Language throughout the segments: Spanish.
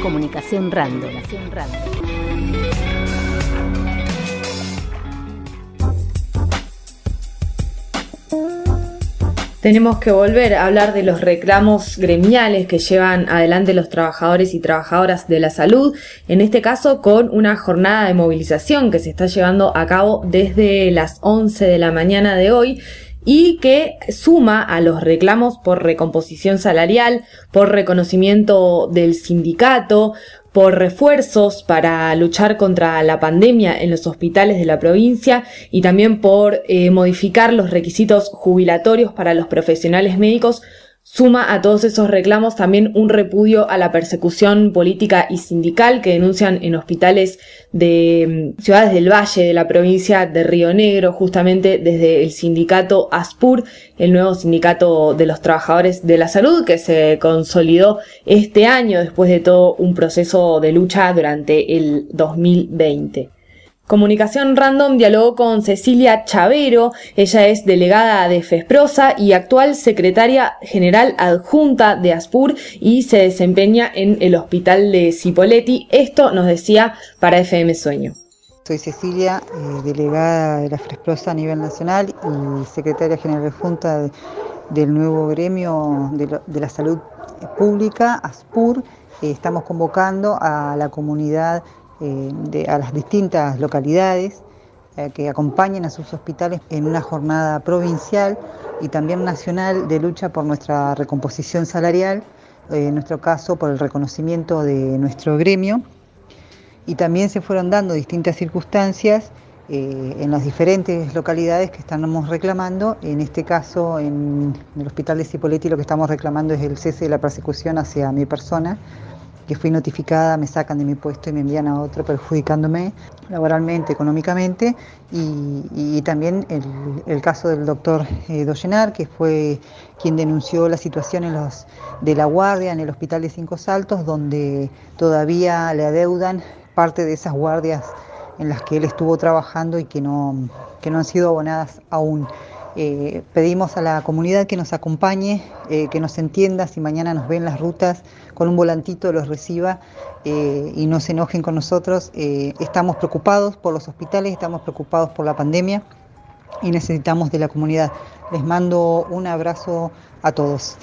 Comunicación Random. Tenemos que volver a hablar de los reclamos gremiales que llevan adelante los trabajadores y trabajadoras de la salud, en este caso con una jornada de movilización que se está llevando a cabo desde las 11 de la mañana de hoy y que suma a los reclamos por recomposición salarial, por reconocimiento del sindicato, por refuerzos para luchar contra la pandemia en los hospitales de la provincia y también por eh, modificar los requisitos jubilatorios para los profesionales médicos Suma a todos esos reclamos también un repudio a la persecución política y sindical que denuncian en hospitales de mm, ciudades del Valle de la provincia de Río Negro, justamente desde el sindicato ASPUR, el nuevo sindicato de los trabajadores de la salud que se consolidó este año después de todo un proceso de lucha durante el 2020. Comunicación Random dialogó con Cecilia Chavero, ella es delegada de FESPROSA y actual secretaria general adjunta de ASPUR y se desempeña en el hospital de Cipoletti. Esto nos decía para FM Sueño. Soy Cecilia, eh, delegada de la FESPROSA a nivel nacional y secretaria general adjunta del nuevo gremio de, la salud pública, ASPUR. Eh, estamos convocando a la comunidad eh, a las distintas localidades eh, que acompañen a sus hospitales en una jornada provincial y también nacional de lucha por nuestra recomposición salarial, eh, en nuestro caso por el reconocimiento de nuestro gremio. Y también se fueron dando distintas circunstancias en las diferentes localidades que estamos reclamando. En este caso, en el Hospital de Cipoletti, lo que estamos reclamando es el cese de la persecución hacia mi persona que fui notificada, me sacan de mi puesto y me envían a otro perjudicándome laboralmente, económicamente, y, también el, caso del doctor eh, Doyenar, que fue quien denunció la situación de la guardia en el hospital de Cinco Saltos, donde todavía le adeudan parte de esas guardias en las que él estuvo trabajando y que no, que no han sido abonadas aún. Eh, pedimos a la comunidad que nos acompañe, eh, que nos entienda, si mañana nos ven las rutas, con un volantito los reciba eh, y no se enojen con nosotros. estamos preocupados por los hospitales, estamos preocupados por la pandemia y necesitamos de la comunidad. Les mando un abrazo a todos.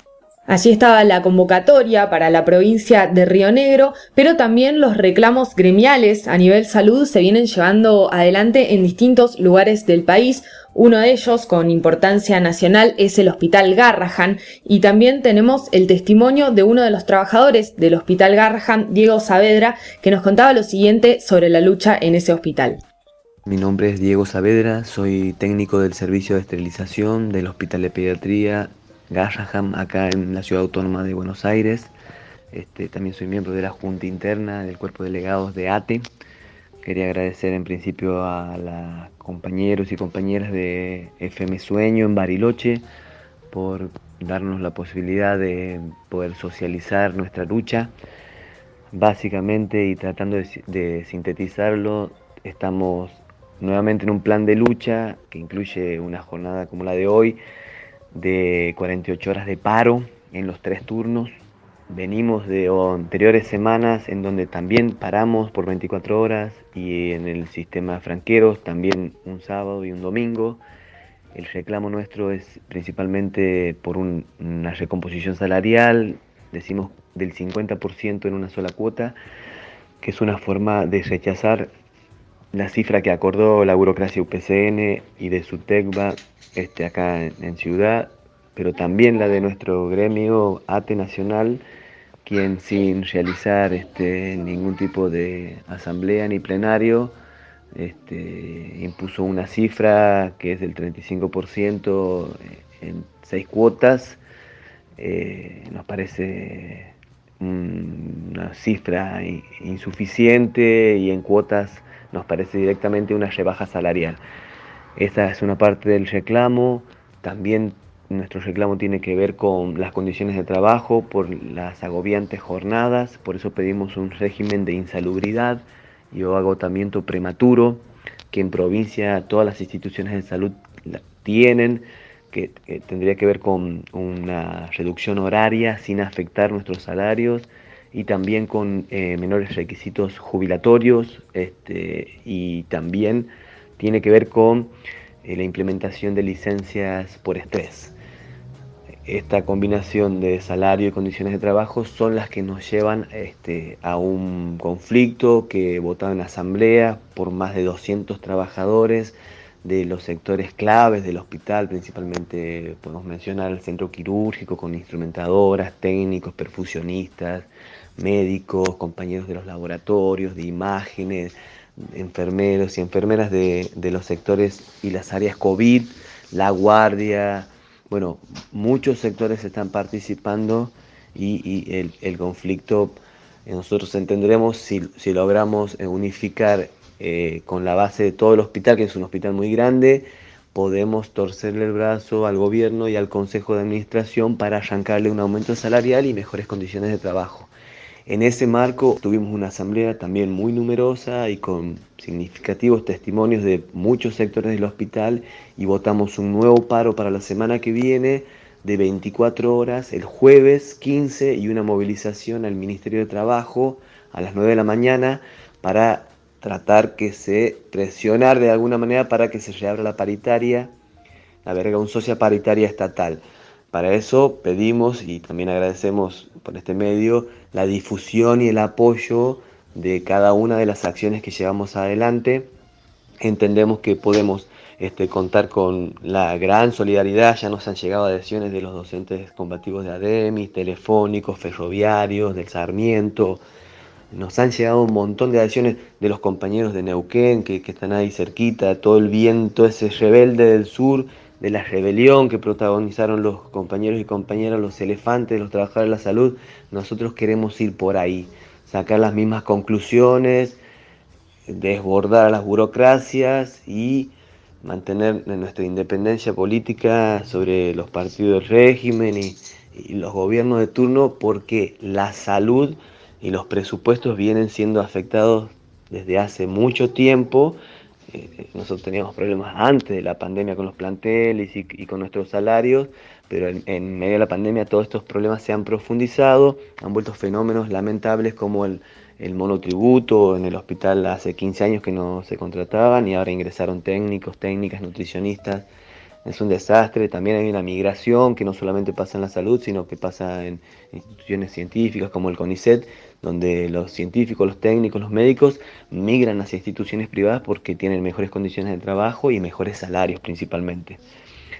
Allí estaba la convocatoria para la provincia de Río Negro, pero también los reclamos gremiales a nivel salud se vienen llevando adelante en distintos lugares del país. Uno de ellos, con importancia nacional, es el Hospital Garrahan y también tenemos el testimonio de uno de los trabajadores del Hospital Garrahan, Diego Saavedra, que nos contaba lo siguiente sobre la lucha en ese hospital. Mi nombre es Diego Saavedra, soy técnico del servicio de esterilización del Hospital de Pediatría Garraham, acá en la ciudad autónoma de Buenos Aires. Este, también soy miembro de la Junta Interna del Cuerpo de Delegados de ATE. Quería agradecer en principio a los compañeros y compañeras de FM Sueño en Bariloche por darnos la posibilidad de poder socializar nuestra lucha. Básicamente y tratando de, de sintetizarlo, estamos nuevamente en un plan de lucha que incluye una jornada como la de hoy, de 48 horas de paro en los tres turnos. Venimos de anteriores semanas en donde también paramos por 24 horas y en el sistema franqueros también un sábado y un domingo. El reclamo nuestro es principalmente por una recomposición salarial, decimos del 50% en una sola cuota, que es una forma de rechazar la cifra que acordó la burocracia UPCN y de SUTECBA este, acá en, Ciudad, pero también la de nuestro gremio ATE Nacional, quien sin realizar este, ningún tipo de asamblea ni plenario, este, impuso una cifra que es del 35% en seis cuotas. Eh, nos parece una cifra insuficiente y en cuotas nos parece directamente una rebaja salarial. Esa es una parte del reclamo. También nuestro reclamo tiene que ver con las condiciones de trabajo por las agobiantes jornadas. Por eso pedimos un régimen de insalubridad y agotamiento prematuro que en provincia todas las instituciones de salud tienen, que, tendría que ver con una reducción horaria sin afectar nuestros salarios y también con eh, menores requisitos jubilatorios este, y también tiene que ver con eh, la implementación de licencias por estrés. Esta combinación de salario y condiciones de trabajo son las que nos llevan este, a un conflicto que votado en asamblea por más de 200 trabajadores de los sectores claves del hospital, principalmente podemos mencionar el centro quirúrgico con instrumentadoras, técnicos, perfusionistas, médicos, compañeros de los laboratorios, de imágenes, enfermeros y enfermeras de, los sectores y las áreas COVID, la guardia, bueno, muchos sectores están participando y, el, conflicto eh, nosotros entenderemos si, logramos eh, unificar eh, con la base de todo el hospital, que es un hospital muy grande, podemos torcerle el brazo al gobierno y al consejo de administración para arrancarle un aumento salarial y mejores condiciones de trabajo. En ese marco tuvimos una asamblea también muy numerosa y con significativos testimonios de muchos sectores del hospital y votamos un nuevo paro para la semana que viene de 24 horas el jueves 15 y una movilización al Ministerio de Trabajo a las 9 de la mañana para tratar que se presionar de alguna manera para que se reabra la paritaria, la verga un socia paritaria estatal. Para eso pedimos y también agradecemos por este medio la difusión y el apoyo de cada una de las acciones que llevamos adelante. Entendemos que podemos este, contar con la gran solidaridad, ya nos han llegado adhesiones de los docentes combativos de ADEMIS, telefónicos, ferroviarios, del Sarmiento, nos han llegado un montón de adhesiones de los compañeros de Neuquén que, que están ahí cerquita, todo el viento ese rebelde del sur de la rebelión que protagonizaron los compañeros y compañeras, los elefantes, los trabajadores de la salud, nosotros queremos ir por ahí, sacar las mismas conclusiones, desbordar a las burocracias y mantener nuestra independencia política sobre los partidos del régimen y, los gobiernos de turno porque la salud y los presupuestos vienen siendo afectados desde hace mucho tiempo eh, nosotros teníamos problemas antes de la pandemia con los planteles y, con nuestros salarios, pero en, medio de la pandemia todos estos problemas se han profundizado, han vuelto fenómenos lamentables como el, el monotributo en el hospital hace 15 años que no se contrataban y ahora ingresaron técnicos, técnicas, nutricionistas. Es un desastre, también hay una migración que no solamente pasa en la salud, sino que pasa en instituciones científicas como el CONICET, donde los científicos, los técnicos, los médicos migran hacia instituciones privadas porque tienen mejores condiciones de trabajo y mejores salarios principalmente.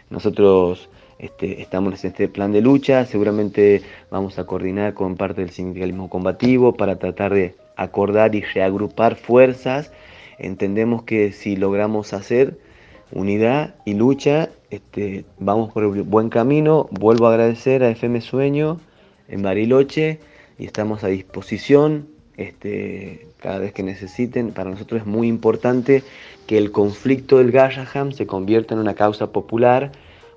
Nosotros este, estamos en este plan de lucha, seguramente vamos a coordinar con parte del sindicalismo combativo para tratar de acordar y reagrupar fuerzas. Entendemos que si logramos hacer unidad y lucha, este, vamos por el buen camino. Vuelvo a agradecer a FM Sueño en Bariloche y estamos a disposición este, cada vez que necesiten. Para nosotros es muy importante que el conflicto del Garraham se convierta en una causa popular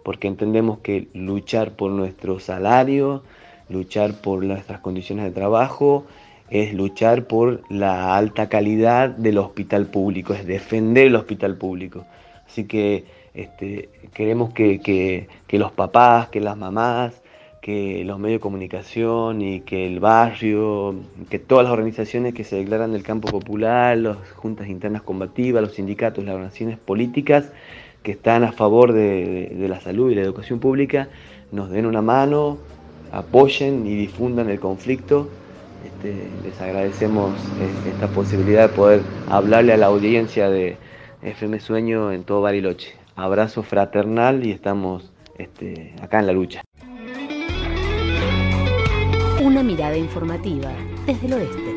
porque entendemos que luchar por nuestro salario, luchar por nuestras condiciones de trabajo, es luchar por la alta calidad del hospital público, es defender el hospital público. Así que este, queremos que, los papás, que las mamás, que los medios de comunicación y que el barrio, que todas las organizaciones que se declaran del campo popular, las juntas internas combativas, los sindicatos, las organizaciones políticas que están a favor de, la salud y la educación pública, nos den una mano, apoyen y difundan el conflicto. Este, les agradecemos eh, esta posibilidad de poder hablarle a la audiencia de FM Sueño en todo Bariloche. Abrazo fraternal y estamos este, acá en la lucha. Una mirada informativa desde el oeste.